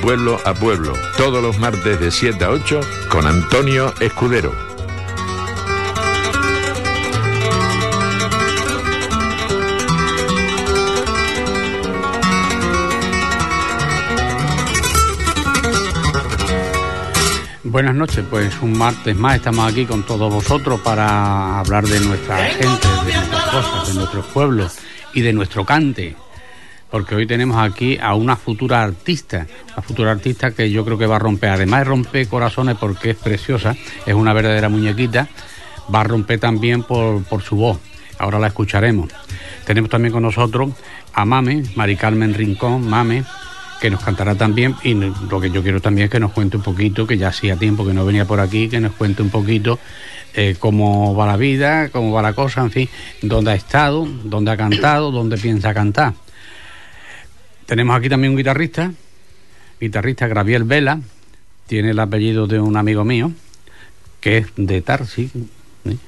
pueblo a pueblo, todos los martes de 7 a 8 con Antonio Escudero. Buenas noches, pues un martes más estamos aquí con todos vosotros para hablar de nuestra gente, de nuestras cosas, de nuestros pueblos y de nuestro cante. Porque hoy tenemos aquí a una futura artista, una futura artista que yo creo que va a romper, además de romper corazones porque es preciosa, es una verdadera muñequita, va a romper también por, por su voz. Ahora la escucharemos. Tenemos también con nosotros a Mame, Mari Carmen Rincón, Mame, que nos cantará también y lo que yo quiero también es que nos cuente un poquito, que ya hacía tiempo que no venía por aquí, que nos cuente un poquito eh, cómo va la vida, cómo va la cosa, en fin, dónde ha estado, dónde ha cantado, dónde piensa cantar. Tenemos aquí también un guitarrista, guitarrista Graviel Vela, tiene el apellido de un amigo mío, que es de Tarsi. ¿sí?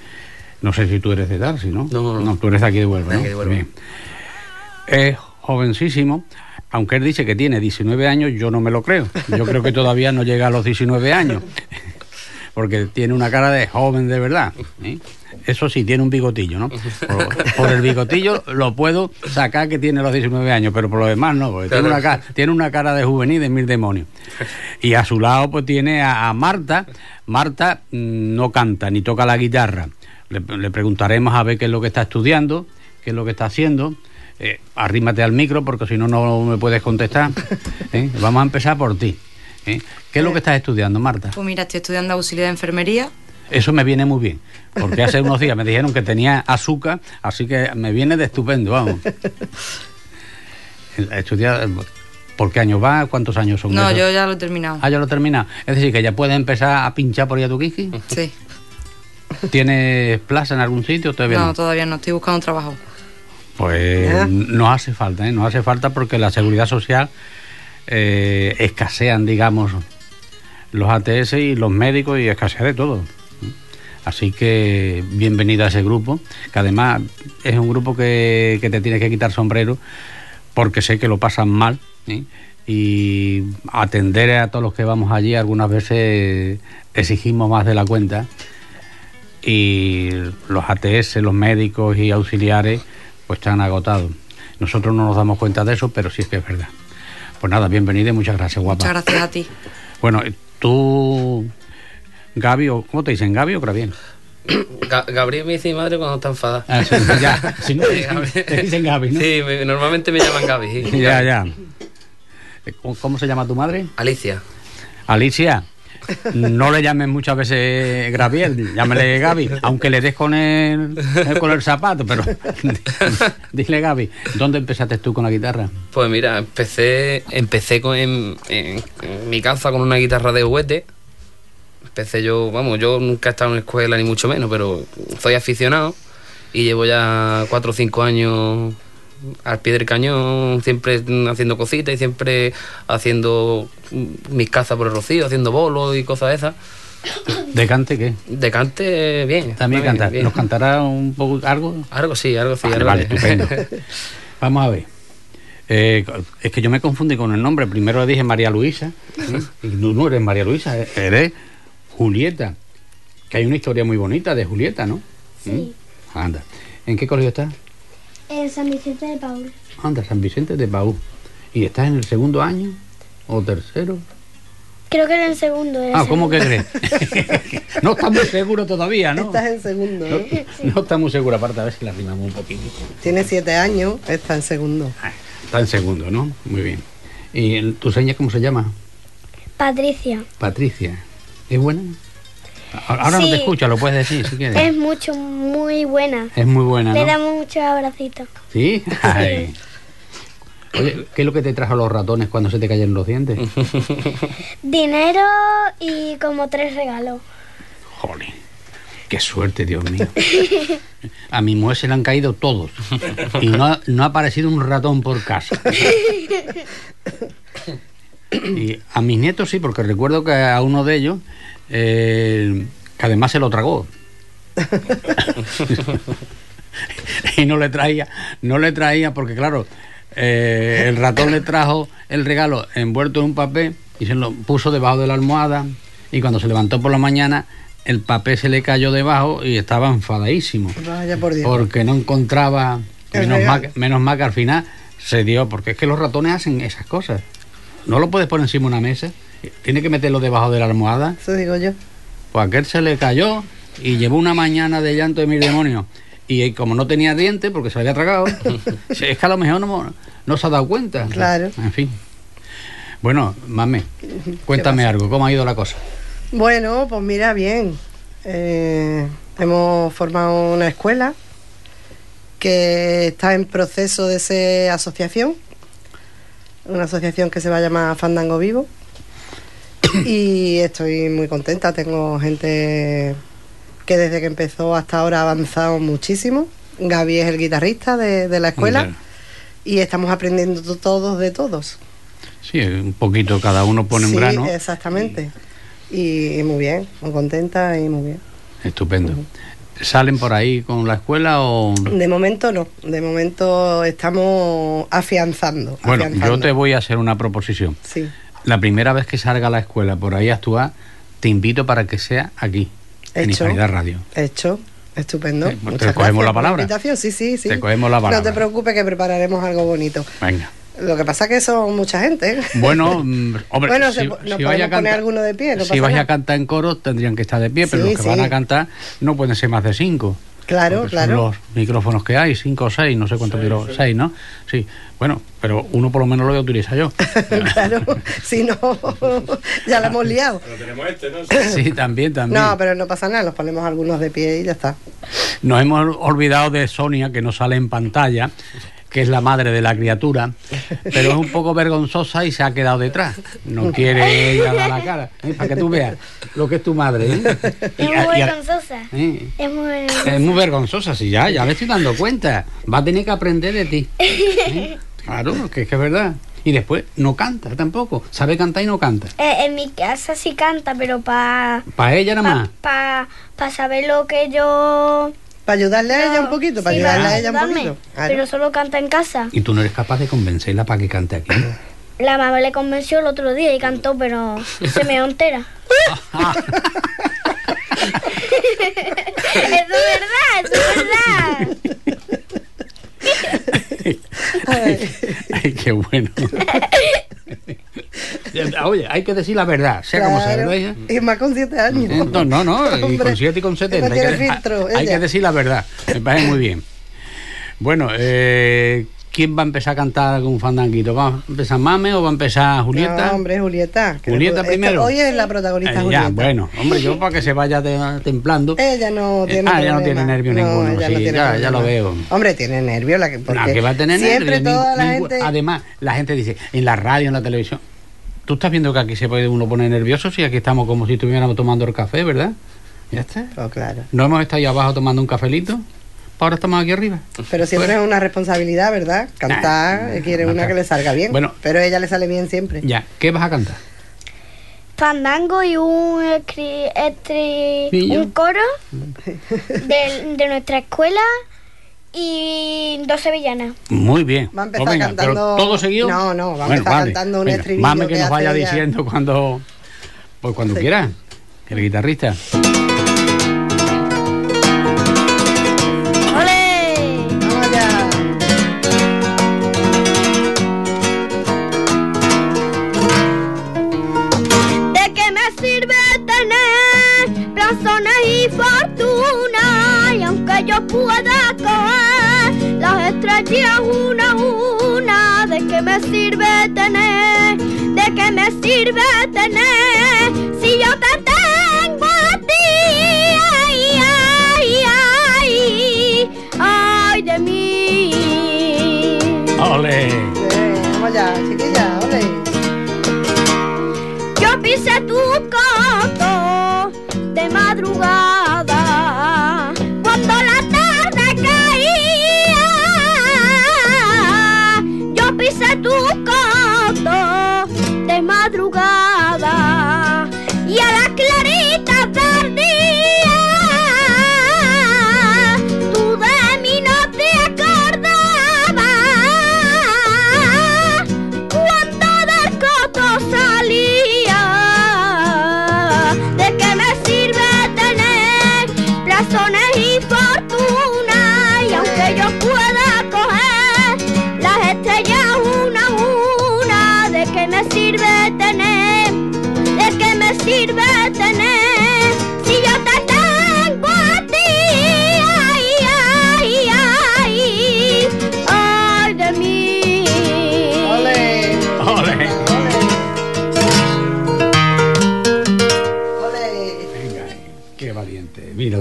No sé si tú eres de Tarsi, ¿no? No, no, no. tú eres de aquí de Huelva. De aquí ¿no? de Huelva. Bien. Es jovencísimo, aunque él dice que tiene 19 años, yo no me lo creo. Yo creo que todavía no llega a los 19 años, porque tiene una cara de joven de verdad. ¿sí? Eso sí, tiene un bigotillo, ¿no? Por, por el bigotillo lo puedo sacar que tiene los 19 años, pero por lo demás no, porque tiene una, cara, tiene una cara de juvenil de mil demonios. Y a su lado pues tiene a, a Marta. Marta mm, no canta ni toca la guitarra. Le, le preguntaremos a ver qué es lo que está estudiando, qué es lo que está haciendo. Eh, arrímate al micro porque si no, no me puedes contestar. ¿eh? Vamos a empezar por ti. ¿Eh? ¿Qué es lo que estás estudiando, Marta? Pues mira, estoy estudiando auxiliar de enfermería. Eso me viene muy bien, porque hace unos días me dijeron que tenía azúcar, así que me viene de estupendo, vamos. Estudiar, ¿por qué año va? ¿Cuántos años son? No, esos? yo ya lo he terminado. Ah, ya lo he terminado. Es decir, que ya puedes empezar a pinchar por Yatuquisqui. Sí. ¿Tienes plaza en algún sitio? Todavía no. No, todavía no, estoy buscando un trabajo. Pues ¿Ya? no hace falta, ¿eh? No hace falta porque la seguridad social eh, escasean, digamos, los ATS y los médicos y escasea de todo. Así que bienvenido a ese grupo, que además es un grupo que, te tienes que quitar sombrero porque sé que lo pasan mal. Y atender a todos los que vamos allí algunas veces exigimos más de la cuenta y los ATS, los médicos y auxiliares, pues están agotados. Nosotros no nos damos cuenta de eso, pero sí es que es verdad. Pues nada, bienvenida y muchas gracias, guapa. Muchas gracias a ti. Bueno, tú, Gaby, o ¿cómo te dicen? ¿Gaby o Graviel? Ga- Gabriel me dice mi madre cuando está enfadada. Ah, sí, ya, si no, te dicen Gaby, ¿no? Sí, me- normalmente me llaman Gaby. sí. Ya, ya. ¿Cómo, cómo se llama tu madre? Alicia. Alicia. No le llames muchas veces Graviel, llámele Gaby, aunque le des con el, con el zapato, pero dile Gaby, ¿dónde empezaste tú con la guitarra? Pues mira, empecé empecé con, en mi casa con una guitarra de juguete. Empecé yo, vamos, yo nunca he estado en escuela ni mucho menos, pero soy aficionado y llevo ya cuatro o cinco años al pie del cañón, siempre haciendo cositas y siempre haciendo mis cazas por el rocío, haciendo bolos y cosas de esas. ¿De cante qué? De cante, bien. También bien, canta. bien. ¿Nos cantará un poco algo? Algo sí, algo sí. Vale, algo vale, estupendo. Vamos a ver. Eh, es que yo me confundí con el nombre. Primero le dije María Luisa. ¿sí? Y tú no eres María Luisa, eh, eres Julieta. Que hay una historia muy bonita de Julieta, ¿no? Sí. ¿Mm? Anda. ¿En qué colegio estás? En San Vicente de Paul. Anda, San Vicente de Paú. ¿Y estás en el segundo año? ¿O tercero? Creo que era el segundo. el Ah, ¿cómo que crees? no estamos seguros todavía, ¿no? Estás en segundo, No, ¿no? no estamos seguros, aparte a ver si la rimamos un poquito. Tiene siete años, está en segundo. Ah, Está en segundo, ¿no? Muy bien. ¿Y el- tu seña cómo se llama? Patricia. Patricia. ¿Es buena? Ahora no te escucha, lo puedes decir si quieres. Es mucho, muy buena. Es muy buena, Le ¿no? damos muchos abracitos. ¿Sí? Ay. Oye, ¿qué es lo que te trajo los ratones cuando se te cayeron los dientes? Dinero y como tres regalos. Joder, qué suerte, Dios mío. A mi mujer se le han caído todos. Y no ha, no ha aparecido un ratón por casa. Y a mis nietos sí, porque recuerdo que a uno de ellos, eh, que además se lo tragó. y no le traía, no le traía, porque claro, eh, el ratón le trajo el regalo envuelto en un papel y se lo puso debajo de la almohada. Y cuando se levantó por la mañana el papel se le cayó debajo y estaba enfadadísimo. Vaya por Dios. porque no encontraba menos mal, menos mal que al final se dio porque es que los ratones hacen esas cosas. No lo puedes poner encima de una mesa tiene que meterlo debajo de la almohada Eso digo yo. pues aquel se le cayó y llevó una mañana de llanto de mil demonios. Y como no tenía dientes, porque se había tragado, es que a lo mejor no, no se ha dado cuenta. Claro. En fin. Bueno, mame, cuéntame algo, ¿cómo ha ido la cosa? Bueno, pues mira, bien. Eh, hemos formado una escuela que está en proceso de ser asociación. Una asociación que se va a llamar Fandango Vivo. Y estoy muy contenta. Tengo gente que desde que empezó hasta ahora ha avanzado muchísimo. Gaby es el guitarrista de, de la escuela. Claro. Y estamos aprendiendo to- todos de todos. Sí, un poquito, cada uno pone un Sí, grano. exactamente. Y, y muy bien, muy contenta y muy bien. Estupendo. ¿Salen por ahí con la escuela o...? De momento no, de momento estamos afianzando. Bueno, afianzando. yo te voy a hacer una proposición. Sí, La primera vez que salga a la escuela por ahí a actuar, te invito para que sea aquí, en. Hispanidad Radio. hecho, estupendo. Pues te cogemos la palabra. Sí, sí, sí. Te cogemos la No palabra. te preocupes que prepararemos algo bonito. Venga. Lo que pasa que son mucha gente. ¿eh? Bueno, mm, hombre, Bueno, si, se nos si podemos a poner alguno de pie, no si vais a cantar en coro tendrían que estar de pie, pero Sí, los que sí. van a cantar no pueden ser más de cinco. Claro, porque claro. Son los micrófonos que hay, cinco o seis, no sé cuántos micrófonos, seis, ¿no? Sí, bueno, pero uno por lo menos lo voy a utilizar yo. claro, si no, ya la hemos liado. sí, también, también. No, pero no pasa nada, nos ponemos algunos de pie y ya está. Nos hemos olvidado de Sonia, que no sale en pantalla, que es la madre de la criatura, pero es un poco vergonzosa y se ha quedado detrás. No quiere ella dar la cara, ¿eh? para que tú veas lo que es tu madre. ¿eh? Es muy a- vergonzosa. ¿eh? Es muy Es muy vergonzosa, sí, ya, ya me estoy dando cuenta. Va a tener que aprender de ti. ¿Eh? Claro, que es que es verdad. Y después no canta tampoco. Sabe cantar y no canta. Eh, en mi casa sí canta, pero para Para ella nada más. pa, pa saber lo que yo... Para ayudarle a ella un poquito, para Sí, ayudarle a ella un poquito. Claro. Pero solo canta en casa. Y tú no eres capaz de convencerla para que cante aquí. La mamá le convenció el otro día y cantó, pero se me entera. eso es verdad, eso es verdad. Ay, qué bueno. Oye, hay que decir la verdad, sea como sea, Claro, ¿verdad? Y más con siete años. Eh, No, no, no, y con 7 y con 70. no Hay que, filtro, hay que decir la verdad. Me parece muy bien. Bueno, eh, ¿quién va a empezar a cantar con un fandanguito? ¿Va a empezar Mame o va a empezar Julieta? No, hombre, Julieta. Julieta primero. Hoy es la protagonista Eh, Julieta. ya, bueno, hombre, yo para que se vaya te- templando. Ella no Eh, tiene ah, ella no tiene nervio No, ninguno, ella sí, no tiene ya- ya lo veo. Hombre, tiene nervio. La que, porque No, que va a tener siempre nervios, toda la gente... Además, la gente dice, en la radio, en la televisión, tú estás viendo que aquí se puede uno poner nervioso si aquí estamos como si estuviéramos tomando el café, ¿verdad? Ya está. Oh, claro. No hemos estado ahí abajo tomando un cafelito, ahora estamos aquí arriba. Pero siempre Bueno. es una responsabilidad, ¿verdad? Cantar, Nah, quiere nah, una que le salga bien. Bueno. pero a ella le sale bien siempre. Ya, ¿qué vas a cantar? Fandango y un, estri- Pillo. un coro de, de nuestra escuela y dos sevillanas. Muy bien. Va a empezar Pues venga, cantando- ¿Todo seguido? No, no, va a empezar cantando un estribillo Mame que que nos vaya ella. diciendo cuando... Pues cuando Sí. quiera, que el guitarrista. Pueda coger las estrellas una a una, ¿de qué me sirve tener? ¿De qué me sirve tener? Si yo te tengo a ti, ay, ay, ay, ay de mí. ¡Ole! Sí, vamos allá, chiquilla, ole. Yo pisé tu coto de madrugada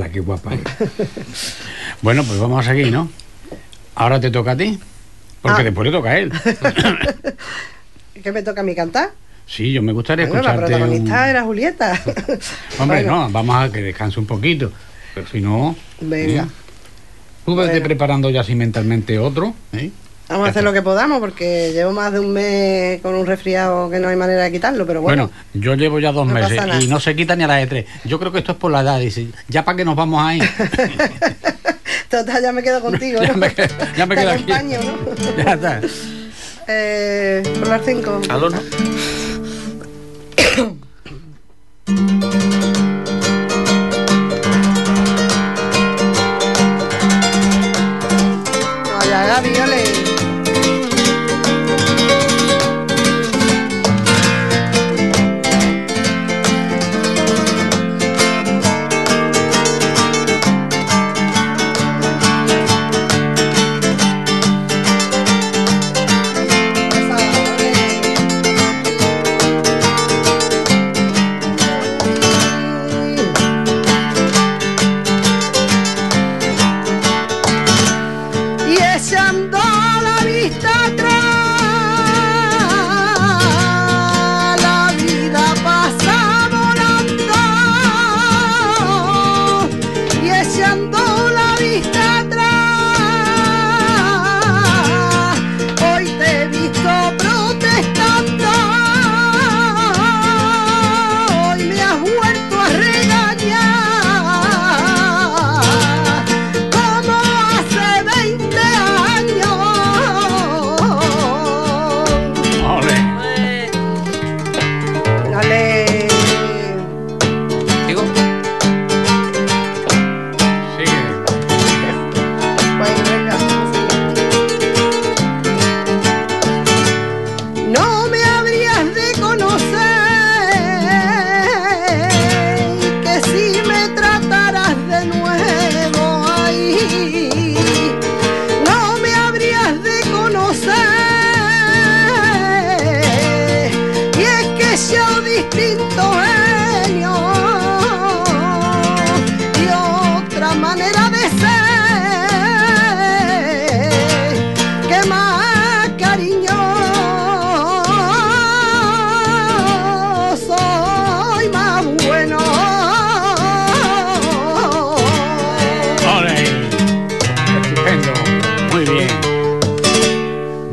Mírala, qué guapa. bueno, pues vamos a seguir, ¿no? Ahora te toca a ti. Porque Ah. después le toca a él. ¿Qué me toca a mí cantar? Sí, yo me gustaría Bueno, la escucharte. protagonista un- era Julieta. Hombre, Bueno, no, vamos a que descanse un poquito. Pero si no. Venga. ¿eh? Tú vete Bueno. preparando ya así mentalmente otro. ¿eh? Vamos a hacer lo que podamos porque llevo más de un mes con un resfriado que no hay manera de quitarlo, pero bueno. Bueno, yo llevo ya dos No meses y no se quita ni a la de tres. Yo creo que esto es por la edad. Dice, ya para que nos vamos ahí. Total, ya me quedo contigo, ya me, ya me Te quedo aquí. acompaño, ¿no? Ya está. Eh, por las cinco. Aló,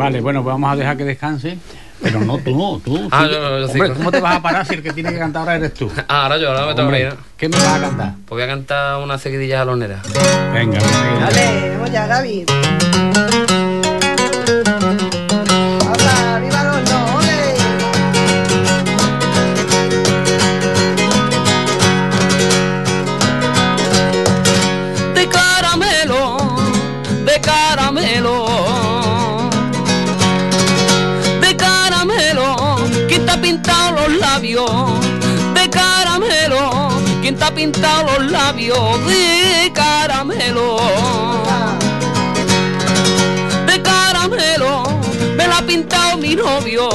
Vale, bueno, pues vamos a dejar que descanse. Pero no tú, tú. Ah, tú- yo- yo Hombre, sigo. ¿cómo te vas a parar si el que tiene que cantar ahora eres tú? ah, ahora yo, ahora me toca a mí, Hombre, ¿no? ¿Qué me vas a cantar? Pues voy a cantar una seguidilla jalonera. Venga, venga. Dale, vamos ya, Gaby. Pintado los labios? De caramelo, de caramelo, me la ha pintado mi novio,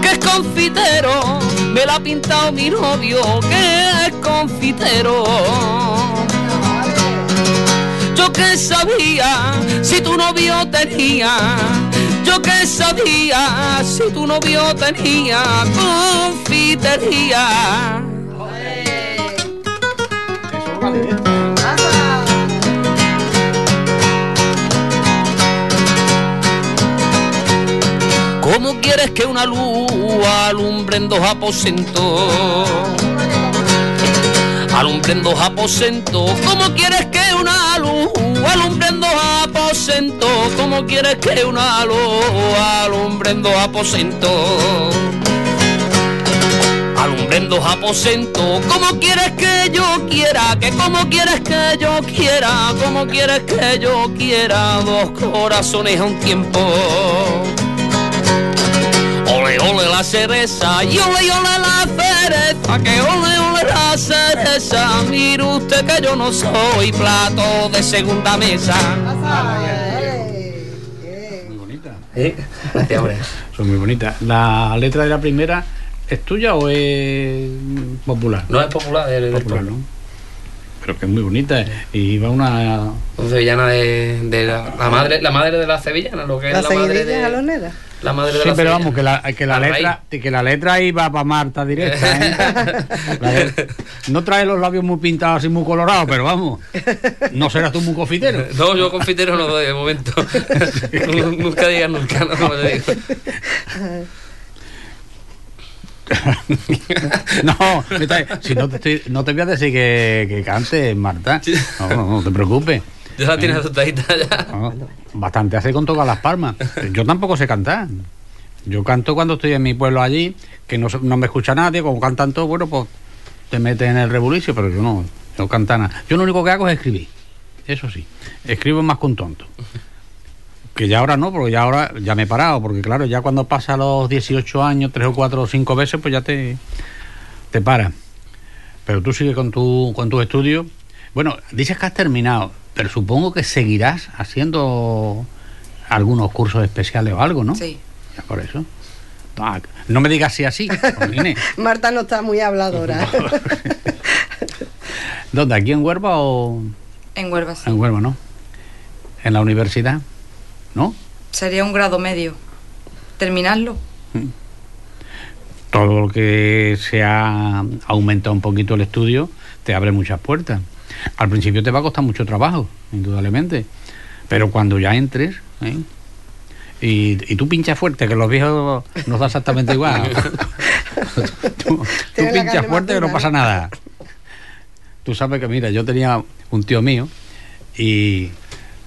que es confitero, me la ha pintado mi novio, que es confitero. Yo que sabía si tu novio tenía, yo que sabía si tu novio tenía confitería. ¿Cómo quieres que una luz alumbre en dos aposentos? Alumbre en dos aposentos. ¿Cómo quieres que una luz alumbre en dos aposentos? ¿Cómo quieres que una luz alumbre en dos aposentos? Alumbre en dos. ¿Cómo quieres que yo quiera? Que cómo quieres que yo quiera? ¿Cómo quieres que yo quiera? Dos corazones a un tiempo. Ole, ole. la cereza y ole ole la cereza, que ole ole la cereza. Mire usted que yo no soy plato de segunda mesa. Muy bonita. ¿Eh? Gracias. Son muy bonitas. ¿La letra de la primera es tuya o es popular? No es popular, es popular, ¿no? Pero que es muy bonita. Y va una. Sevillana de, de la, la madre, la madre de la sevillana, lo que es La madre de galonera. la madre de Sí, la pero sevillana. vamos, que la, que la letra que la letra iba para Marta directa. ¿eh? No trae los labios muy pintados así muy colorados, pero vamos. No serás tú muy confitero. No, yo confitero no doy de momento. nunca digas nunca, no, no te digo. No, si no te, estoy- no te voy a decir que, que cantes, Marta. No, no, no te preocupes. Ya la tienes asustadita ya. No, bastante hace con tocar las palmas. Yo tampoco sé cantar. Yo canto cuando estoy en mi pueblo allí, que no, no me escucha nadie, como cantan todos, bueno, pues te metes en el rebulicio, pero yo no, no canto nada. Yo lo único que hago es escribir. Eso sí, escribo más que un tonto. Que ya ahora no, porque ya ahora ya me he parado, porque claro, ya cuando pasa los 18 años, tres o cuatro o cinco veces, pues ya te, te paras. Pero tú sigues con tu, con tus estudios. Bueno, dices que has terminado, pero supongo que seguirás haciendo algunos cursos especiales o algo, ¿no? Sí. Ya por eso. Ah, No me digas si así. Jolines. Marta no está muy habladora. ¿Dónde? ¿Aquí en Huelva o En Huelva, sí. en Huelva, no? ¿En la universidad? ¿No? Sería un grado medio. Terminarlo. Todo lo que se ha aumentado un poquito el estudio te abre muchas puertas. Al principio te va a costar mucho trabajo, indudablemente. Pero cuando ya entres, ¿eh? y, y tú pinchas fuerte, que los viejos nos da exactamente igual. tú pinchas fuerte que no pasa nada. Tú sabes que, mira, yo tenía un tío mío y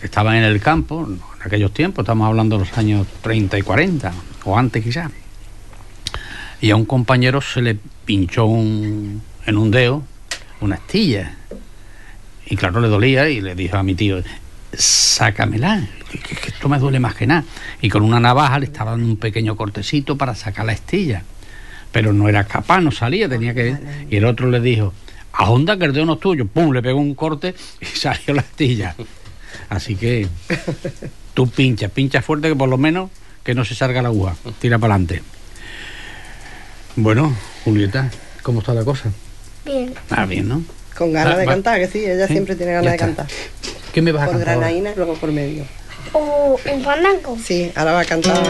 estaba en el campo, aquellos tiempos, estamos hablando de los años 30 y 40, o antes quizás. Y a un compañero se le pinchó un- en un dedo una astilla. Y claro, le dolía y le dijo a mi tío, sácamela, que, esto me duele más que nada. Y con una navaja le estaba dando un pequeño cortecito para sacar la astilla. Pero no era capaz, no salía, tenía que... Y el otro le dijo, a Honda que el dedo no es tuyo. Pum, le pegó un corte y salió la astilla. Así que tú pinchas, pinchas fuerte que por lo menos que no se salga la aguja. Tira para adelante. Bueno, Julieta, ¿cómo está la cosa? Bien. Ah, bien, ¿no? Con ganas Va- de va- cantar, que sí, ella Sí, siempre tiene ganas de cantar. ¿Qué me vas a Por cantar? ahora? granaína y luego por medio. O un fandango. Sí, ahora va a cantar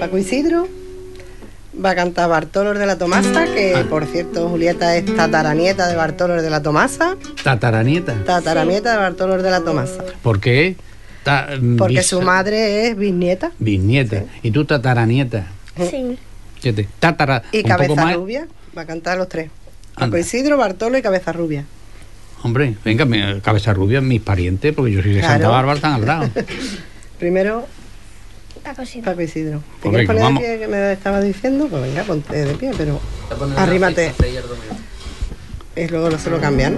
Paco Isidro, va a cantar Bartolor de la Tomasa, que Ah. por cierto Julieta es tataranieta de Bartolor de la Tomasa, Tataranieta. tataranieta de Bartolor de la Tomasa, ¿Por qué? Ta- porque bis- su madre es bisnieta Bisnieta. Y tú tataranieta. Sí. Fíjate, Tatara. y Cabeza más. Rubia, va a cantar los tres. Paco Anda. Isidro, Bartolo y Cabeza Rubia. Hombre, venga, mi- Cabeza Rubia es mis parientes, porque yo soy de Santa Claro. Bárbara, están al lado. Primero Paco Isidro. ¿Te quieres poner vamos. de pie que me estaba diciendo? Pues venga, ponte de pie, pero arrímate. Y luego no se lo cambian.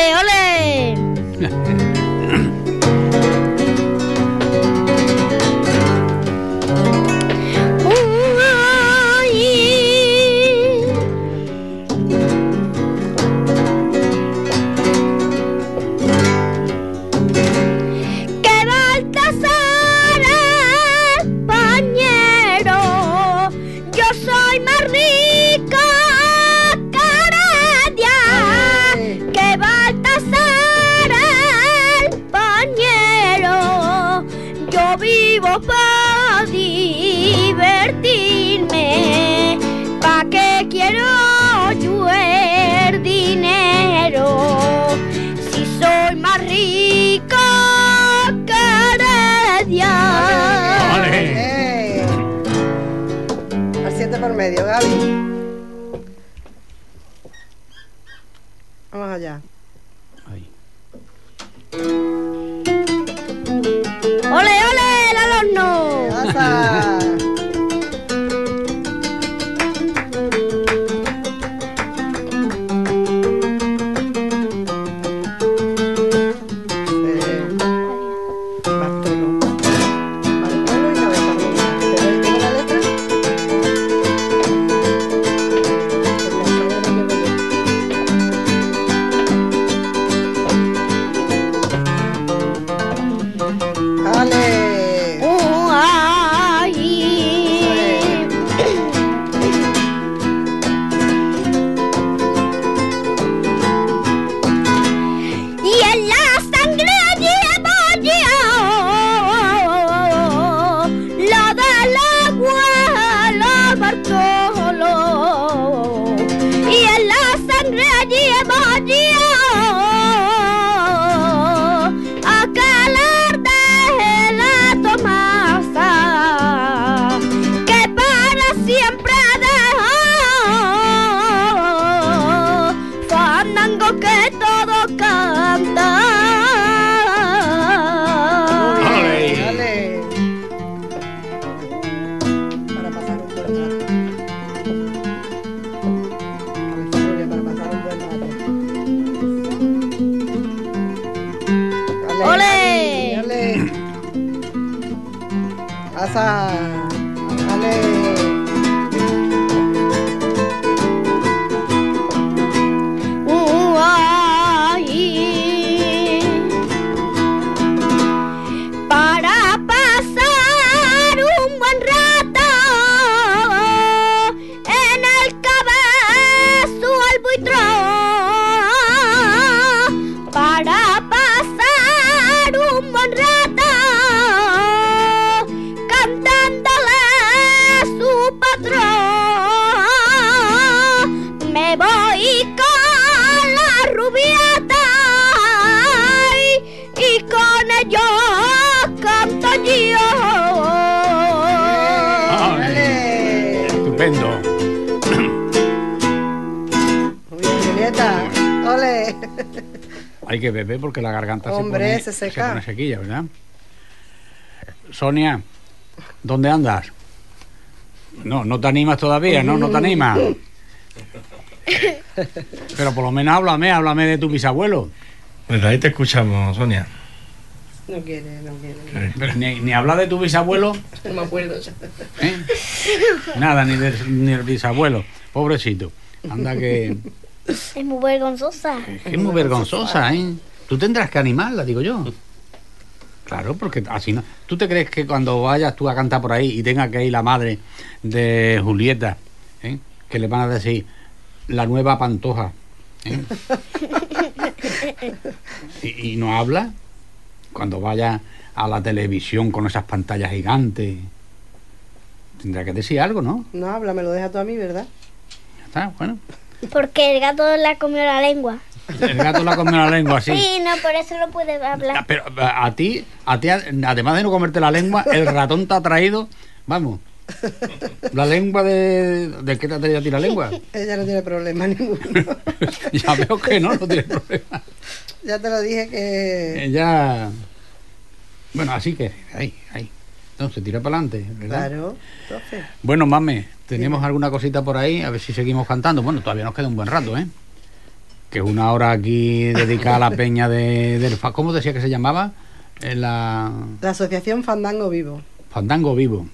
¡Ole, ole! Cabezo al Hay que beber porque la garganta Hombre, se se pone, seca. pone sequilla, ¿verdad? Sonia, ¿dónde andas? No, no te animas todavía, ¿no? No te animas. Pero por lo menos háblame, háblame de tu bisabuelo. Pues ahí te escuchamos, Sonia. No quiere, no quiere. Pero ni, ni habla de tu bisabuelo, No me acuerdo. ¿eh? Nada, ni, de- ni del bisabuelo. Pobrecito. Anda que, Es muy vergonzosa. que es muy vergonzosa, ¿eh? Tú tendrás que animarla, digo yo. Claro, porque así no. ¿Tú te crees que cuando vayas tú a cantar por ahí y tenga que ir la madre de Julieta, ¿eh? que le van a decir la nueva pantoja, ¿eh? y, y no habla? Cuando vaya a la televisión con esas pantallas gigantes, tendrá que decir algo, ¿no? No habla, me lo deja todo a mí, ¿verdad? Ya está, bueno. Porque el gato le ha comido la lengua. El gato la comió la lengua así. Sí, no, por eso no puede Ah, hablar. Pero a a ti, a ti, además de no comerte la lengua, el ratón te ha traído, vamos, la lengua de... ¿De qué te ha traído a ti la lengua? Ella no tiene problema ninguno. ya veo que no, no tiene problema. ya te lo dije que... Ella... Bueno, así que, ahí, ahí. Entonces, tira para adelante, ¿verdad? Claro, profe. Bueno, mame, ¿tenemos alguna cosita por ahí? A ver si seguimos cantando. Bueno, todavía nos queda un buen rato, ¿eh? Que es una hora aquí dedicada a la peña de, del... ¿Cómo decía que se llamaba? En la... La asociación Fandango Vivo. Fandango Vivo.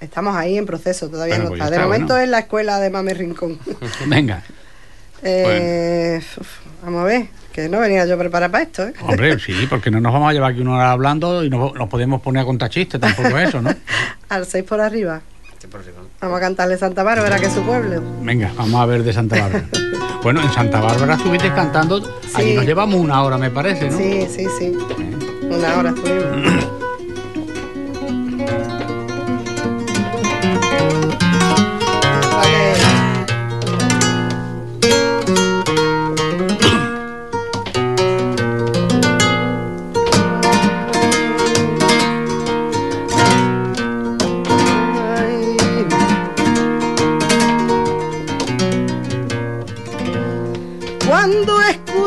Estamos ahí en proceso, todavía Bueno, no pues está. De está, momento bueno. es la escuela de Mame Rincón. Venga. Eh, vamos a ver, que no venía yo preparada para esto, ¿eh? Hombre, sí, porque no nos vamos a llevar aquí una hora hablando y no nos podemos poner a contar chistes, tampoco es eso, ¿no? Al 6 por arriba. Vamos a cantarle Santa Bárbara, que es su pueblo. Venga, vamos a ver de Santa Bárbara. Bueno, en Santa Bárbara estuviste cantando, allí Sí. nos llevamos una hora, me parece, ¿no? Sí, sí, sí. Una hora estuvimos.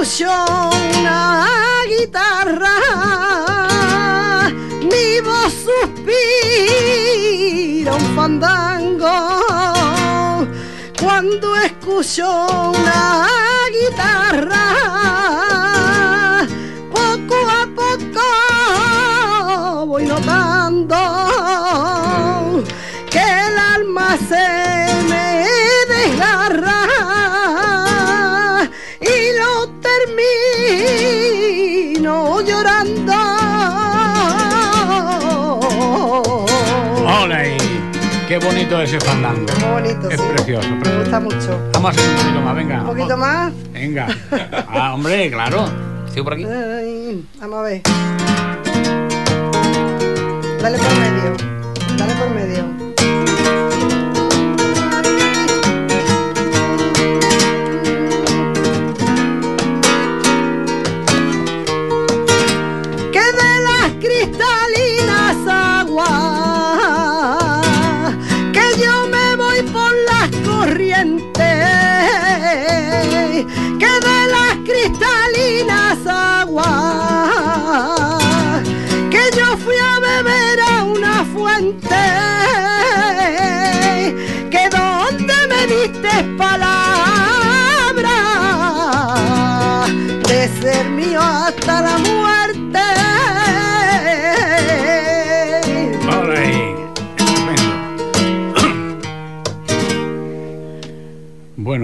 Escucho una guitarra, mi voz suspira un fandango. Cuando escucho una guitarra, poco a poco voy notando ¡Qué bonito ese fandango! Qué bonito, Es sí. precioso, Me precioso. gusta mucho. Vamos a hacer un poquito más, venga. Un poquito más. Venga. Ah, hombre, claro. ¿Sigo por aquí? Ay, vamos a ver. Dale por medio. Dale por medio.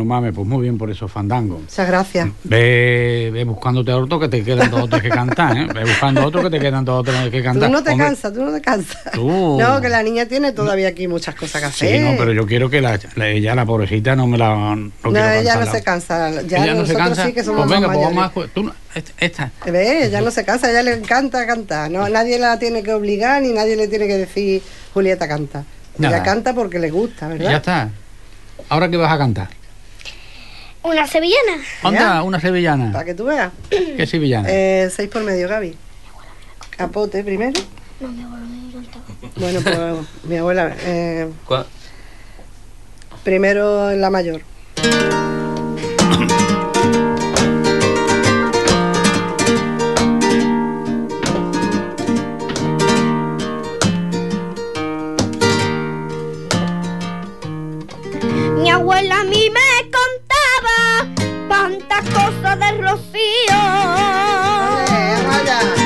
Bueno, mame, pues muy bien por esos fandangos. Muchas gracias. Ve, ve buscándote otro que te quedan dos o tres que cantar, ¿eh? Ve buscando otro que te quedan dos o tres que Tú cantar. no te Hombre, cansas, tú no te cansas. Tú. No, que la niña tiene todavía aquí muchas cosas que hacer. Sí, no, pero yo quiero que la, la- ella, la pobrecita, no me la. No, ella no se cansa. Ya ella no se cansa. sí que somos pues venga, pues vamos a. Tú, no- esta-. Ve, ella no se cansa, a ella le encanta cantar. No, nadie la tiene que obligar ni nadie le tiene que decir Julieta canta. Nada. Ella canta porque le gusta, ¿verdad? ya está. Ahora que vas a cantar. Una sevillana. Anda, una sevillana. Para que tú veas. ¿Qué sevillana? Eh, seis por medio, Gaby. Capote primero. No me abuela me encantaba. Bueno, pues mi abuela. eh, ¿Cuál? primero en la mayor. tantas cosas de Rocío. Tantas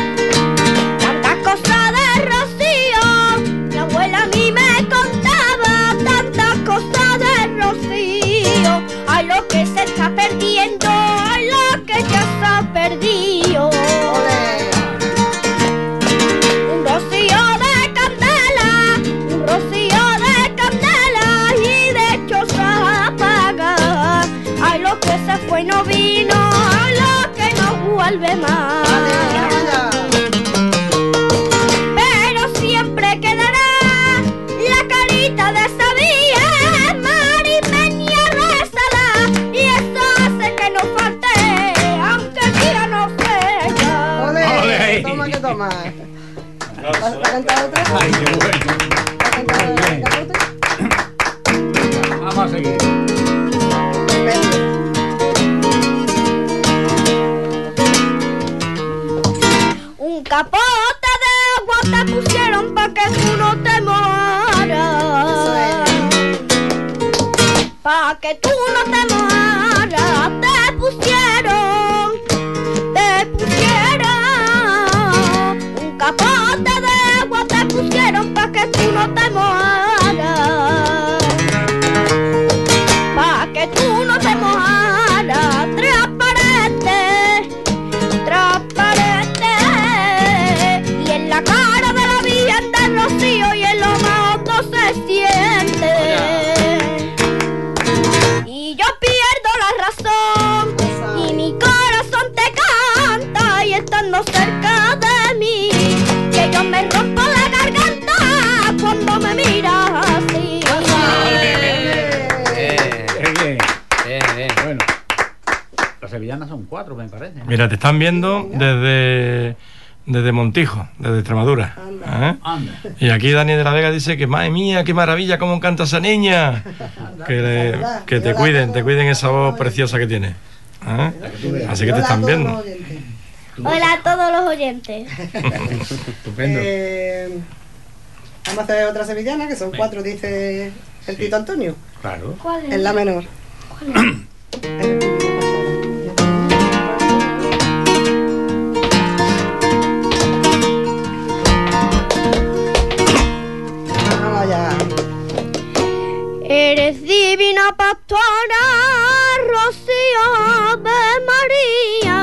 Vamos a seguir. Un capote de agua te pusieron pa' que tú no te mojaras. Pa' que tú Mira, te están viendo desde, desde Montijo, desde Extremadura. ¿eh? Anda. Y aquí Dani de la Vega dice que, madre mía, qué maravilla, cómo canta esa niña. Que, le- que te cuiden, te cuiden esa voz preciosa que tiene. ¿eh? Así que te están viendo. Hola a todos los oyentes Estupendo. Eh, vamos a hacer otra sevillana, que son cuatro, dice el Tito Antonio. Claro. ¿Cuál es? En la menor. Eh, pastora, Rocío Ave María.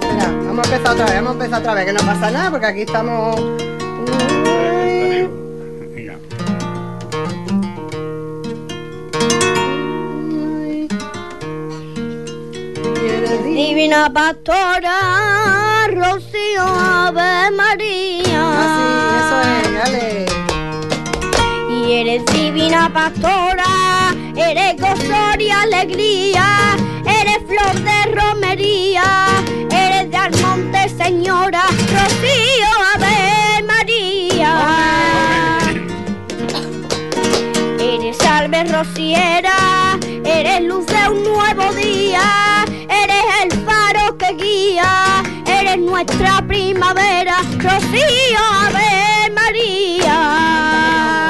Mira, vamos a empezar otra vez, vamos a empezar otra vez, que no pasa nada, porque aquí estamos. Divina pastora, Rocío Ave María. Así, eso es, dale. Eres divina pastora, eres gozo y alegría, eres flor de romería, eres de Almonte Señora, Rocío Ave María. Eres salve rociera, eres luz de un nuevo día, eres el faro que guía, eres nuestra primavera, Rocío Ave María.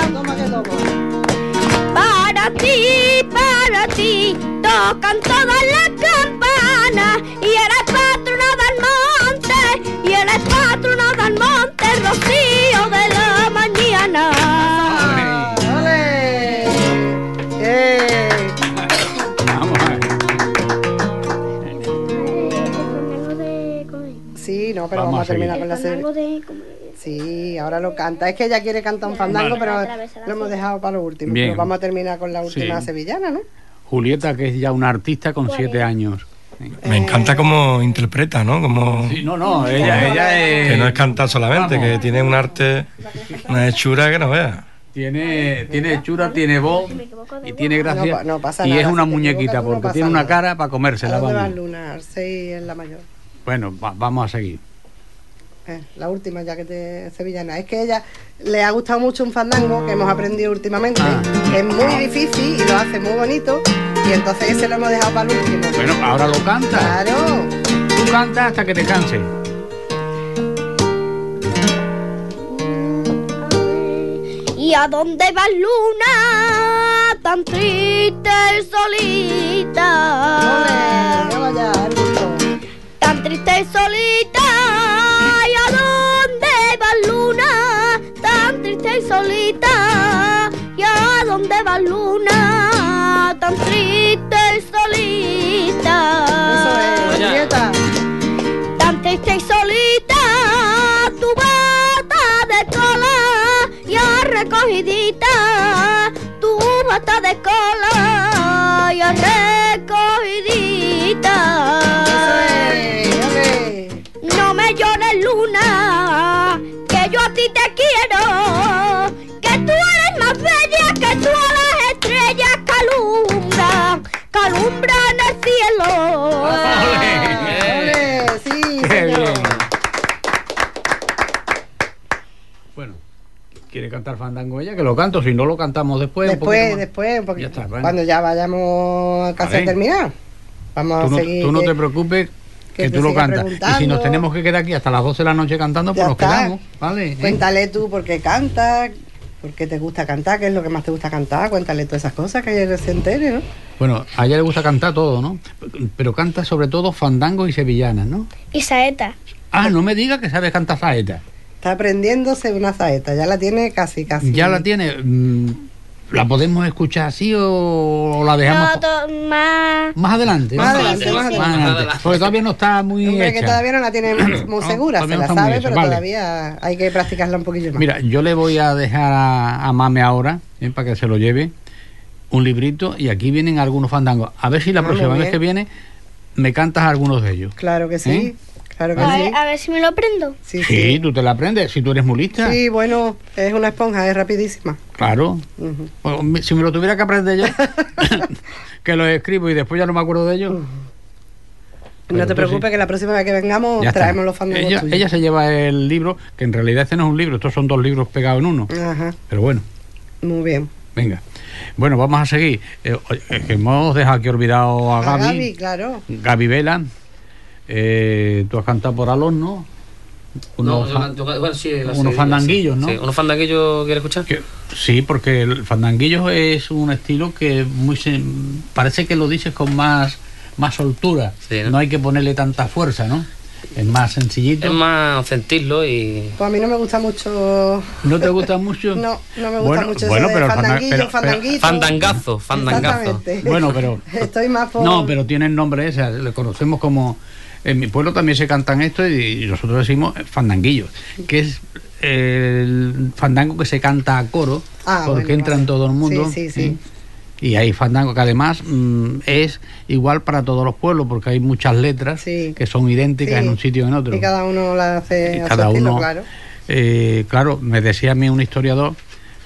Para ti, para ti, tocan todas las campanas y eres patrona del monte, y eres patrona del monte, Rocío de la mañana. ¡Eh! Vamos a ver. Sí, no, pero Vamos vamos, a terminar con la serie. Sí, ahora lo canta. Es que ella quiere cantar un fandango, pero lo hemos dejado para lo último. Bien. Pero vamos a terminar con la última Sí. sevillana, ¿no? Julieta, que es ya una artista con siete años. Me encanta cómo interpreta, ¿no? Como Sí, no, no, ella, ella es... que no es cantar solamente, Vamos. que tiene un arte, una hechura que no veas. Tiene, tiene hechura, tiene voz y tiene gracia. No pa- no pasa y nada, es si una muñequita equivocas, porque tiene una cara para ¿A comérsela. dónde Vamos. Luna? En la mayor. Bueno, va- vamos a seguir. Eh, la última, ya que te sevillana. Es que ella le ha gustado mucho un fandango que hemos aprendido últimamente. Ah. que Es muy difícil y lo hace muy bonito. Y entonces ese lo hemos dejado para el último. Bueno, ahora lo canta. Claro. Tú canta hasta que te canses. ¿Y a dónde vas luna? Tan triste y solita. Vaya, el gusto. Tan triste y solita. Y solita. ¿Y a dónde vas luna? Tan triste y solita. Eso es, tan triste y solita, tu bata de cola ya recogidita, alumbran el cielo. Ole, sí, Qué señor. bien. Bueno, ¿quiere cantar fandango ella? Que lo canto, si no lo cantamos después. un Después, poquito más. después, un poquito. Ya está, bueno. Cuando ya vayamos casi Vale. a terminar. Vamos Tú a no, seguir. tú no te preocupes que que, tú lo cantas. Y si nos tenemos que quedar aquí hasta las 12 de la noche cantando, pues Ya nos está. quedamos. ¿Vale? ¿Eh? Cuéntale tú por qué cantas, por qué te gusta cantar, qué es lo que más te gusta cantar. Cuéntale todas esas cosas que ella se entere, ¿no? Bueno, a ella le gusta cantar todo, ¿no? Pero canta sobre todo fandango y sevillanas, ¿no? Y saeta. Ah, no me digas que sabes cantar saeta. Está aprendiéndose una saeta, ya la tiene casi, casi. Ya la tiene. mm, ¿La podemos escuchar así o la dejamos No, to- más. más adelante? Más ¿no? adelante, más adelante. Más adelante. Porque todavía no está muy Hombre, que hecha. todavía no la tiene muy segura, se no la sabe, pero vale. todavía hay que practicarla un poquillo más. Mira, yo le voy a dejar a, a Mame ahora, ¿eh? para que se lo lleve, un librito y aquí vienen algunos fandangos. A ver si la Ah, próxima vez que viene me cantas algunos de ellos. Claro que sí, ¿Eh? claro que A sí. ver, a ver si me lo prendo. Sí, Sí, sí. tú te la aprendes, si tú eres muy lista. Sí, bueno, es una esponja, es rapidísima. Claro. Bueno, si me lo tuviera que aprender yo, que lo escribo y después ya no me acuerdo de ellos. No te preocupes sí. que la próxima vez que vengamos ya está. traemos los fandangos ella, tuyos. ella se lleva el libro, que en realidad este no es un libro, estos son dos libros pegados en uno. Ajá, Pero bueno, muy bien. venga. Bueno, vamos a seguir. Eh, es que hemos dejado aquí olvidado a A Gaby. Gaby, claro. Gaby Vela, eh, tú has cantado por Alon, ¿no? No, Unos yo fa- canto- bueno, sí, la unos sevillana, fandanguillos, sí. ¿no? Sí, unos fandanguillos, ¿quieres escuchar? que- sí, porque el fandanguillo es un estilo que muy se- parece que lo dices con más, más soltura. Sí, ¿no? ¿no? hay que ponerle tanta fuerza, ¿no? Es más sencillito. Es más sentirlo y. Pues a mí no me gusta mucho. ¿No te gusta mucho? No, no me gusta Bueno, mucho bueno, eso pero de fandanguillo, pero- pero- fandanguito. Fandangazo, fandangazo. Bueno, pero Estoy más por. No, pero tiene el nombre ese, le conocemos como... En mi pueblo también se cantan esto y, y nosotros decimos fandanguillo, que es el fandango que se canta a coro, Ah, porque bueno, entra en vale. todo el mundo. Sí, sí, sí. ¿eh? Y hay fandango que además mm, es igual para todos los pueblos, porque hay muchas letras Sí. que son idénticas Sí. en un sitio y en otro. Y cada uno la hace a su cada estilo, uno, claro. eh, claro, me decía a mí un historiador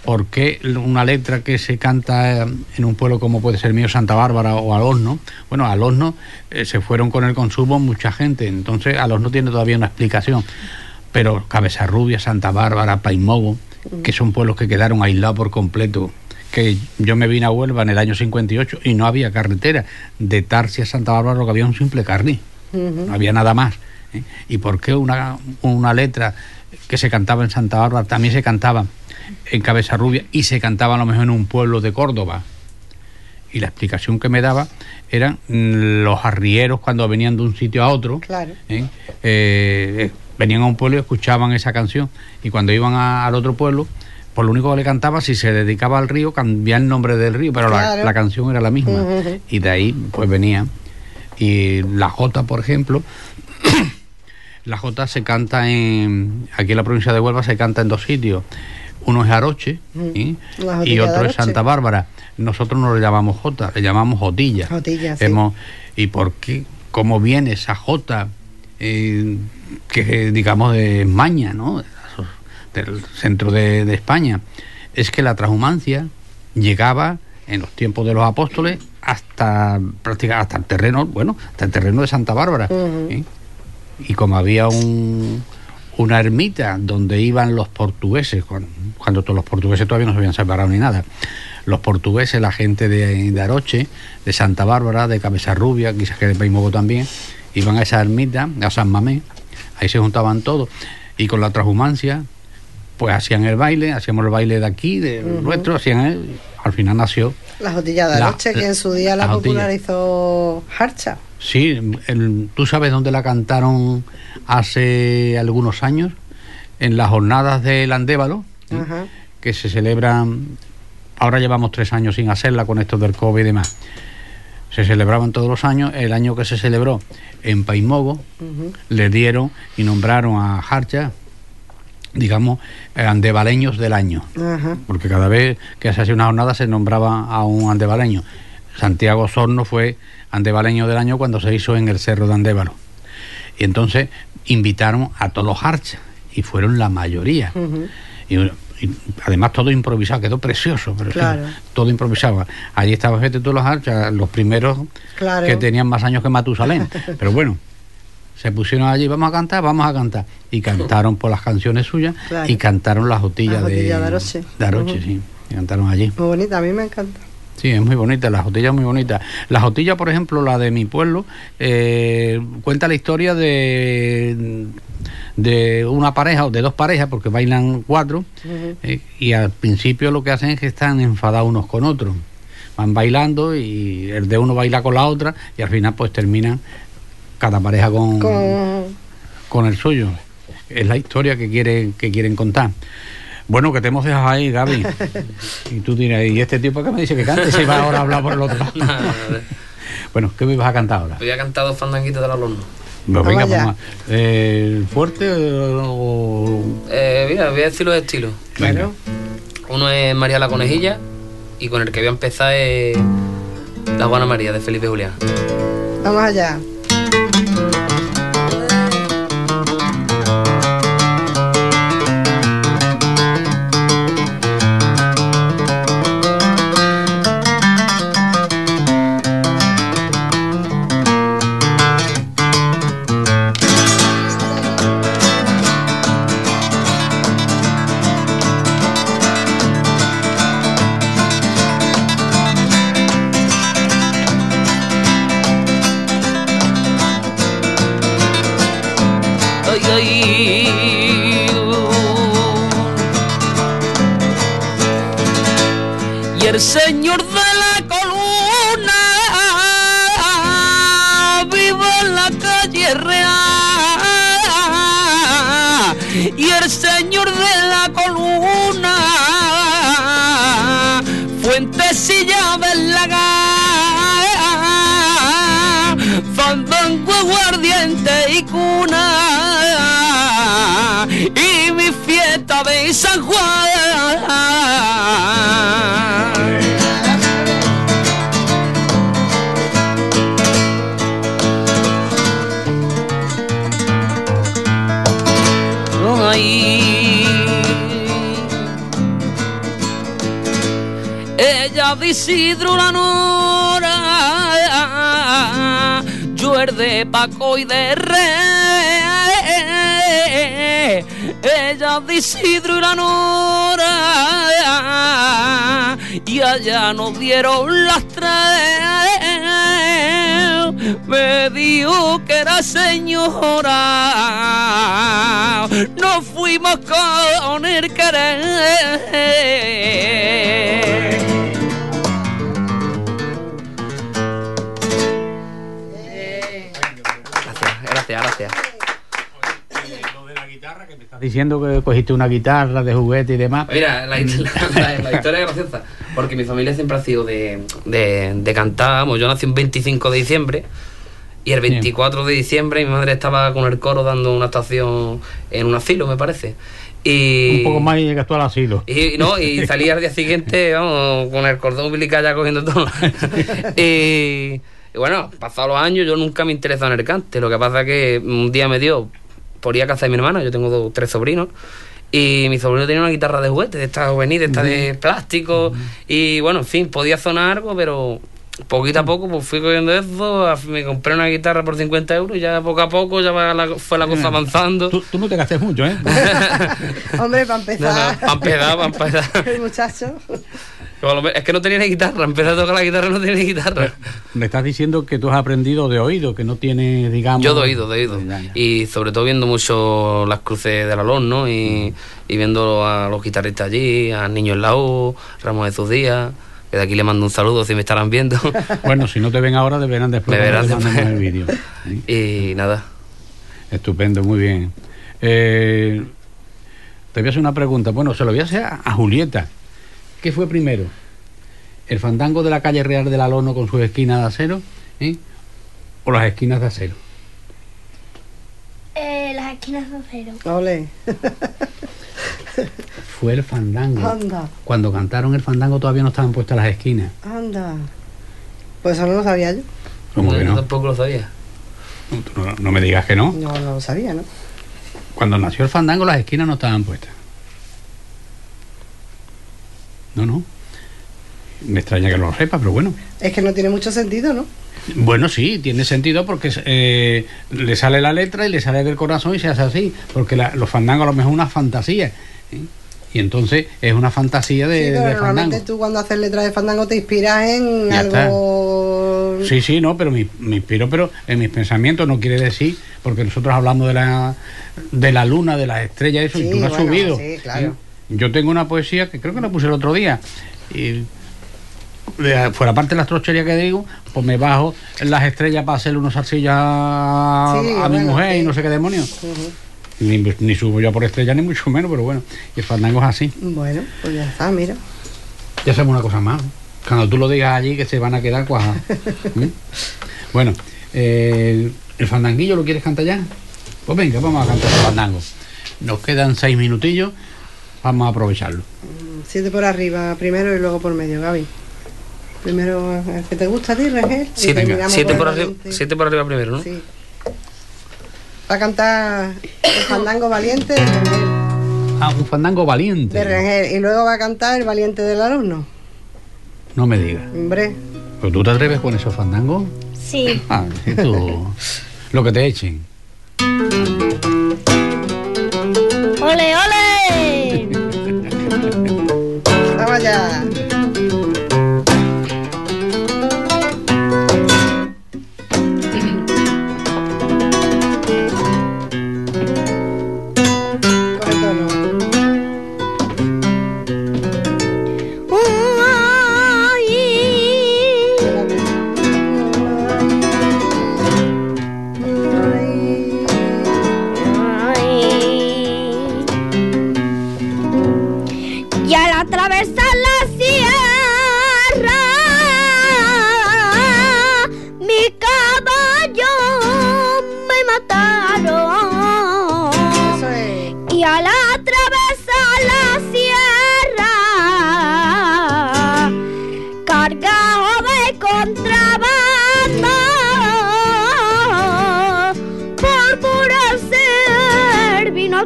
por qué una letra que se canta en un pueblo como puede ser mío, Santa Bárbara o Alosno, bueno, Alosno eh, se fueron con el consumo mucha gente, entonces Alosno tiene todavía una explicación, pero Cabeza Rubia, Santa Bárbara, Paimogo, que son pueblos que quedaron aislados por completo, que yo me vine a Huelva en el año 58 y no había carretera, de Tarsia a Santa Bárbara lo que había un simple carril no había nada más. ¿eh? ¿Y por qué una, una letra que se cantaba en Santa Bárbara también se cantaba en Cabeza Rubia y se cantaba a lo mejor en un pueblo de Córdoba? Y la explicación que me daba eran los arrieros cuando venían de un sitio a otro. Claro. ¿eh? Eh, eh, venían a un pueblo y escuchaban esa canción. Y cuando iban a- al otro pueblo, por lo único que le cantaba, si se dedicaba al río, cambiaba el nombre del río, pero la- Claro. la, canción era la misma. Y de ahí pues venía. Y la Jota, por ejemplo, la Jota se canta en. Aquí en la provincia de Huelva se canta en dos sitios. Uno es Aroche ¿sí? La y otro es. Santa Bárbara. Nosotros no le llamamos Jota, le llamamos Jotilla. Jotilla, sí. Hemos- ¿Y por qué? ¿Cómo viene esa Jota? eh, que digamos de España, ¿no? Del centro de, de España. Es que la transhumancia llegaba en los tiempos de los apóstoles hasta prácticamente hasta el terreno, bueno, hasta el terreno de Santa Bárbara. ¿eh? Y como había un, una ermita donde iban los portugueses, cuando, cuando todos los portugueses todavía no se habían separado ni nada, los portugueses, la gente de, de Aroche, de Santa Bárbara, de Cabeza Rubia, quizás que de Paimogo también, iban a esa ermita, a San Mamé, ahí se juntaban todos, y con la transhumancia, pues hacían el baile, hacíamos el baile de aquí, de nuestro, hacían el, al final nació La jotilla de Aroche, que en su día la, popularizó Harcha. Sí, el- ¿tú sabes dónde la cantaron hace algunos años? En las jornadas del Andévalo, que se celebran, ahora llevamos tres años sin hacerla con esto del COVID y demás. Se celebraban todos los años, el año que se celebró en Paimogo, Ujú. le dieron y nombraron a Harcha, digamos, andevaleños del año porque cada vez que se hacía una jornada se nombraba a un andevaleño. Santiago Sorno fue andevaleño del año cuando se hizo en el Cerro de Andévalo. Y entonces invitaron a todos los archas y fueron la mayoría. Y, y además todo improvisado, quedó precioso, pero sí, todo improvisado. Allí estaban gente todos los archas, los primeros Claro. que tenían más años que Matusalén. pero bueno, se pusieron allí, vamos a cantar, vamos a cantar. Y cantaron por las canciones suyas Claro. y cantaron las jotillas La de, jotilla de Aroche. de Aroche, sí. Y cantaron allí. Muy bonita, a mí me encanta. Sí, es muy bonita, la jotilla es muy bonita. La jotilla, por ejemplo, la de mi pueblo, eh, cuenta la historia de, de una pareja o de dos parejas, porque bailan cuatro, eh, y al principio lo que hacen es que están enfadados unos con otros. Van bailando y el de uno baila con la otra y al final pues terminan cada pareja con, Con... con el suyo. Es la historia que quieren, que quieren contar. Bueno, que te hemos dejado ahí, Gaby. Y tú dirás, ¿y este tipo que me dice que cante? Se va ahora a hablar por el otro lado. Bueno, ¿qué me ibas a cantar ahora? Pues ya he cantado fandanguito del alumno. Pues venga, vamos a- eh, ¿Fuerte o...? Eh, mira, voy a decir los estilos. Venga. Uno es María la Conejilla y con el que voy a empezar es La Juana María de Felipe Julián. Vamos allá. el señor de la columna viva en la calle real. Y el señor de la columna fuentecilla del lagar fandango guardiente y cuna. Y mi fiesta de San Juan. De Isidro la nora, yo de Paco y de Rey. Ella de y la nora, y allá nos dieron las tres. Me dijo que era señora, nos fuimos con el querer. Gracias, gracias, gracias. Estás diciendo que cogiste una guitarra de juguete y demás. Mira, la, la- la historia es graciosa, porque mi familia siempre ha sido de, de, de cantar. Vamos, yo nací un 25 de diciembre y el 24 de diciembre mi madre estaba con el coro dando una actuación en un asilo, me parece. Y, Un poco más y llegas tú al asilo. y, no, y salí al día siguiente, vamos, con el cordón umbilical ya cogiendo todo. y, y bueno, pasados los años, yo nunca me he interesado en el cante. Lo que pasa es que un día me dio por ir a casa de mi hermana, yo tengo dos, tres sobrinos. Y mi sobrino tenía una guitarra de juguete, de esta juvenil, de esta de plástico. Y bueno, en fin, podía sonar algo, pero poquito a poco pues fui cogiendo eso. Me compré una guitarra por 50 euros y ya poco a poco ya va la- fue la cosa avanzando. Tú, tú no te gastes mucho, ¿eh? Hombre, para empezar. no, pa' empezar, pa' empezar. El muchacho. Es que no tenía ni guitarra, empecé a tocar la guitarra y no tenía ni guitarra. Me estás diciendo que tú has aprendido de oído, que no tienes, digamos... Yo de oído, de oído. Y sobre todo viendo mucho las cruces del Alón, ¿no? Y, y viendo a los guitarristas allí, a Niño en la U, Ramos de sus días. Que de aquí le mando un saludo si me estarán viendo. Bueno, si no te ven ahora, te verán después. Me verán después. el vídeo. Sí. y nada. Estupendo, muy bien. Eh, te voy a hacer una pregunta. Bueno, se lo voy a hacer a Julieta. ¿Qué fue primero? ¿El fandango de la calle Real del Alono con sus esquinas de acero? ¿eh? ¿O las esquinas de acero? Eh, las esquinas de acero. Ole. Fue el fandango. Anda, Cuando cantaron el fandango todavía no estaban puestas las esquinas. anda. Pues eso no lo sabía yo. ¿Cómo que Yo no? tampoco lo sabía. No- no me digas que no. No, no lo sabía, ¿no? Cuando nació el fandango las esquinas no estaban puestas. No, no. Me extraña que no lo sepa, pero bueno. Es que no tiene mucho sentido, ¿no? Bueno, sí, tiene sentido porque eh, le sale la letra y le sale del corazón y se hace así. Porque la- los fandangos a lo mejor es una fantasía. ¿eh? Y entonces es una fantasía de, sí, pero de normalmente fandango. tú cuando haces letras de fandango te inspiras en Ya está. algo... Sí, sí, no, pero me, me inspiro, pero en mis pensamientos no quiere decir, porque nosotros hablamos de la, de la luna, de las estrellas, eso, y tú lo has bueno, subido. sí, claro. ¿eh? Yo tengo una poesía que creo que la puse el otro día. Y fuera parte de las trocherías que digo, pues me bajo las estrellas para hacerle unos arcillas a, Sí, a mi bueno, mujer y no sé qué demonios. Ni subo yo por estrella ni mucho menos, pero bueno, y el fandango es así. Bueno, pues ya está, mira. Ya hacemos una cosa más. Cuando tú lo digas allí, que se van a quedar cuajados. ¿Mm? Bueno, eh, ¿el fandanguillo lo quieres cantar ya? Pues venga, vamos a cantar el fandango. Nos quedan seis minutillos, vamos a aprovecharlo. Siete por arriba primero y luego por medio, Gaby. Primero el que te gusta a ti, Regel. Siete, por arriba, valiente. siete por arriba primero, ¿no? Sí. Va a cantar el fandango valiente de Rengel, Ah, un fandango valiente. de Rengel, y luego va a cantar el valiente del alumno. No me digas. Hombre, ¿Pero tú te atreves con esos fandangos? Sí. Ah, tú. Lo que te echen. ¡Ole, ole!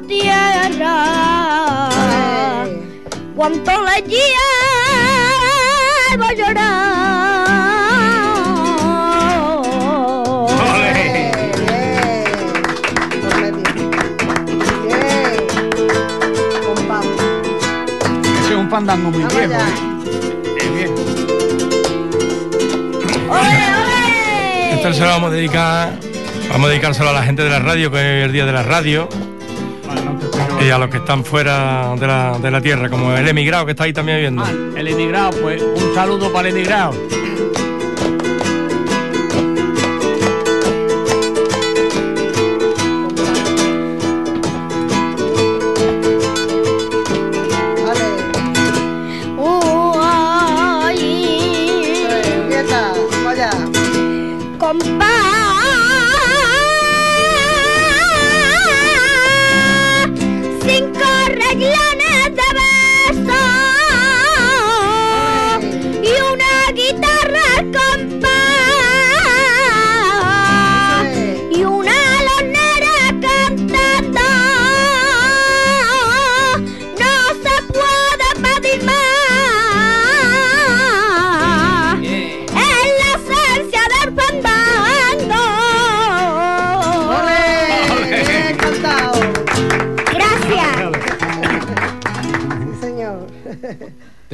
Tierra. Ay. Cuánto le llevo llorar. Medio. Bien. Compás. Ese es un fandango muy Vamos viejo. ¿eh? Es. Esto se lo vamos a dedicar, vamos a dedicárselo a la gente de la radio, que hoy es el día de la radio, y a los que están fuera de la, de la tierra, como el emigrado que está ahí también viendo. Ah, el emigrado, pues un saludo para el emigrado.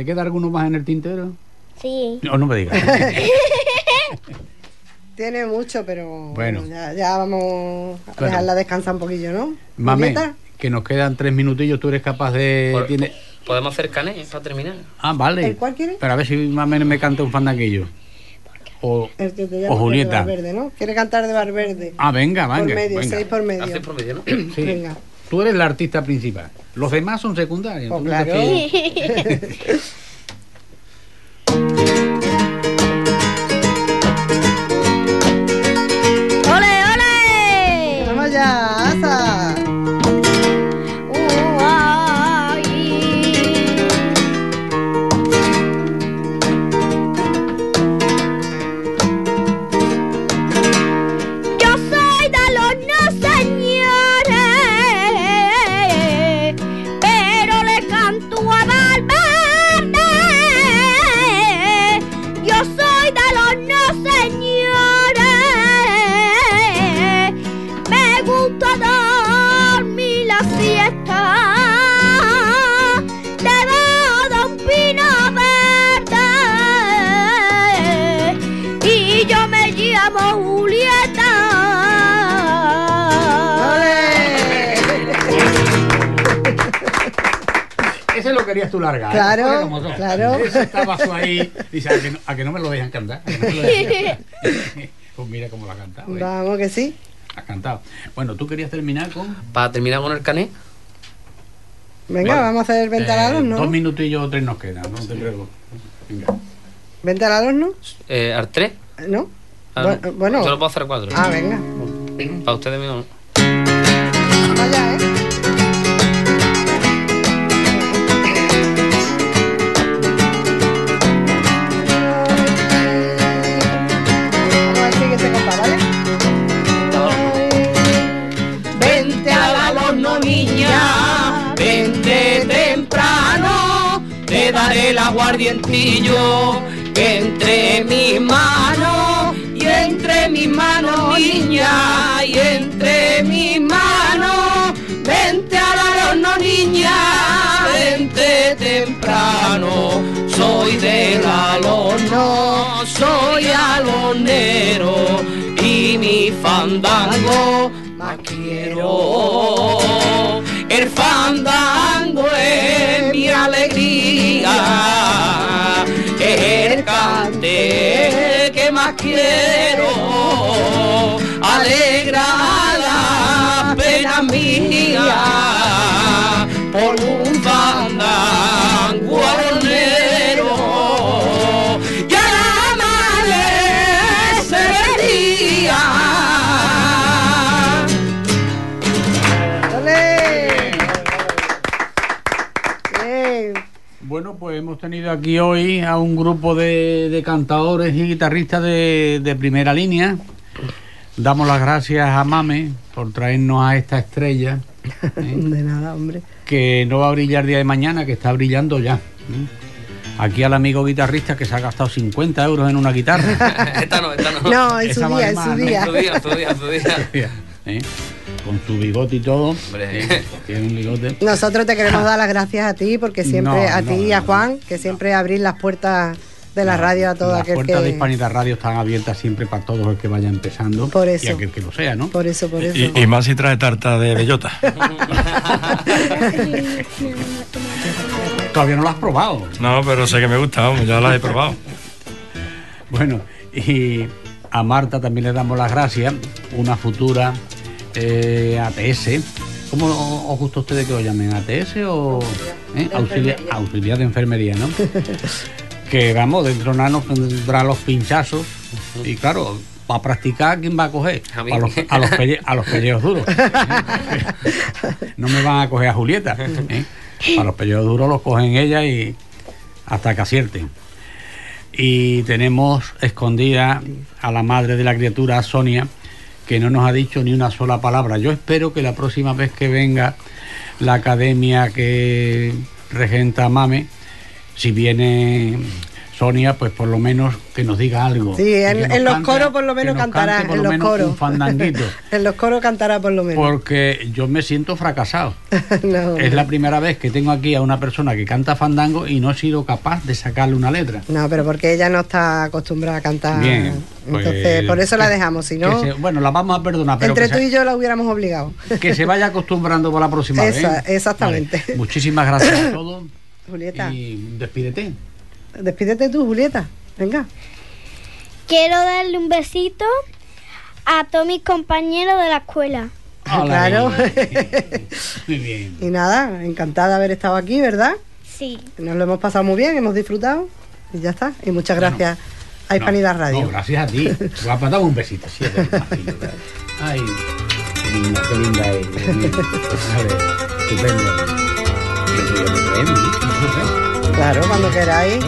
Queda alguno más en el tintero? Sí. No, no me digas. Tiene mucho, pero Bueno. bueno, ya, ya vamos a Bueno. dejarla descansar un poquillo, ¿no? Mame, Julieta. que nos quedan tres minutillos, tú eres capaz de... Por- tiene- Podemos hacer cané para terminar. Ah, vale. ¿El cuál quieres? Pero a ver si Mame me canta un fandanguillo. O, El que te o llama de Julieta. Valverde, ¿no? Quiere cantar de Valverde. Ah, venga, venga. por medio, venga. seis por medio. Hacer por medio, ¿no? Sí. Venga. Tú eres la artista principal. Los demás son secundarios. Claro. fíes. querías tú largar. ¿eh? Claro, son. claro. Ese estaba tú ahí. Dice, a que, no, a que no me lo dejan cantar. ¿A que no me lo dejan cantar? pues mira cómo lo ha cantado. ¿eh? Vamos que sí. Ha cantado. Bueno, tú querías terminar con. Para terminar con el cané, Venga, Vale. vamos a hacer venta al Eh, horno. Dos minutillos o tres nos quedan, no te preocupes. Venga. ¿Venta al horno? eh, al 3. ¿No? Ah, no. bueno. Yo lo puedo hacer a 4. Ah, venga. Para ustedes mismos. Vaya, ¿eh? Te daré el aguardientillo entre mis manos y entre mis manos, niña, y entre mis manos, vente al horno, niña, vente temprano, soy del horno, soy alonero y mi fandango más quiero. El fandango alegría, es el cante que más quiero. Alegra la pena mía por un Bueno, pues hemos tenido aquí hoy a un grupo de, de cantadores y guitarristas de, de primera línea. Damos las gracias a Mame por traernos a esta estrella. ¿eh? De nada, hombre. que no va a brillar día de mañana, que está brillando ya. ¿eh? Aquí al amigo guitarrista que se ha gastado 50 euros en una guitarra. esta no, esta no. No, en su día, más, su día. Su día, su día, su día. ¿eh? Con su bigote y todo. Hombre. Tiene un bigote. Nosotros te queremos dar las gracias a ti porque siempre, No, a no, ti y a no, Juan, que siempre abrís las puertas de la radio a todo Las aquel puertas de. Hispanidad Radio están abiertas siempre para todos el que vaya empezando. Por eso. Y aquel que lo sea, ¿no? Por eso, por eso. Y, y más si trae tarta de bellota. Todavía no lo has probado. No, pero sé que me gusta, vamos, ya la he probado. Bueno, y a Marta también le damos las gracias, una futura eh, ATS. ¿Cómo os gusta a ustedes que lo llamen? ¿ATS o eh? auxiliar, auxiliar de enfermería, no? que vamos, dentro de nos pondrá los pinchazos y claro, para practicar, ¿quién va a coger? A los, a los, pelle- a los pelleos duros. no me van a coger a Julieta. ¿eh? Para los pelleos duros los cogen ella y hasta que acierten. Y tenemos escondida a la madre de la criatura, Sonia, que no nos ha dicho ni una sola palabra. Yo espero que la próxima vez que venga la academia que regenta Mame, si viene Sonia, pues por lo menos que nos diga algo. Sí, en, que los cante- coros por lo que menos nos cantará, cante por en lo los menos coros. un fandanguito. en los coros cantará por lo menos. Porque yo me siento fracasado. no, Es la primera vez que tengo aquí a una persona que canta fandango y no he sido capaz de sacarle una letra. no, pero porque ella no está acostumbrada a cantar. Bien, pues, Entonces, por eso la que- dejamos, si que no, se- bueno, la vamos a perdonar, pero entre que tú se, y yo la hubiéramos obligado. que se vaya acostumbrando por la próxima vez. Esa- exactamente. Vale. Muchísimas gracias a todos Julieta, y despídete. Despídete tú, Julieta. Venga. Quiero darle un besito a todos mis compañeros de la escuela. Hola, Claro. bien. Muy bien. Y nada, encantada de haber estado aquí, ¿verdad? Sí. Nos lo hemos pasado muy bien, hemos disfrutado y ya está. Y muchas gracias a Hispanidad No, Radio. No, gracias a ti. Guapa, dame un besito. Sí. Ay, qué linda, qué linda es. Dios mío. Vale, estupendo. Claro, cuando queráis.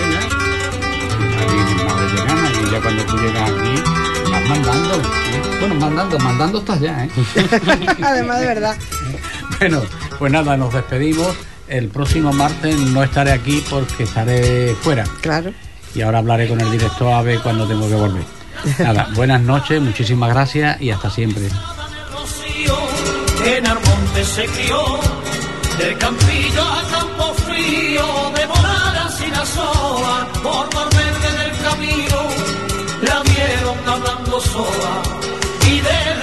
Y ya cuando tú llegas aquí vas mandando. ¿eh? Bueno, mandando, mandando estás ya, ¿eh? Además, de verdad. bueno, pues nada, nos despedimos. El próximo martes no estaré aquí porque estaré fuera. Claro. Y ahora hablaré con el director a ver cuándo tengo que volver. Nada, buenas noches, muchísimas gracias y hasta siempre. Rocío, en Armonte se crió, del campillo a campo reina sola, por tormenta del camino, la vieron hablando sola y de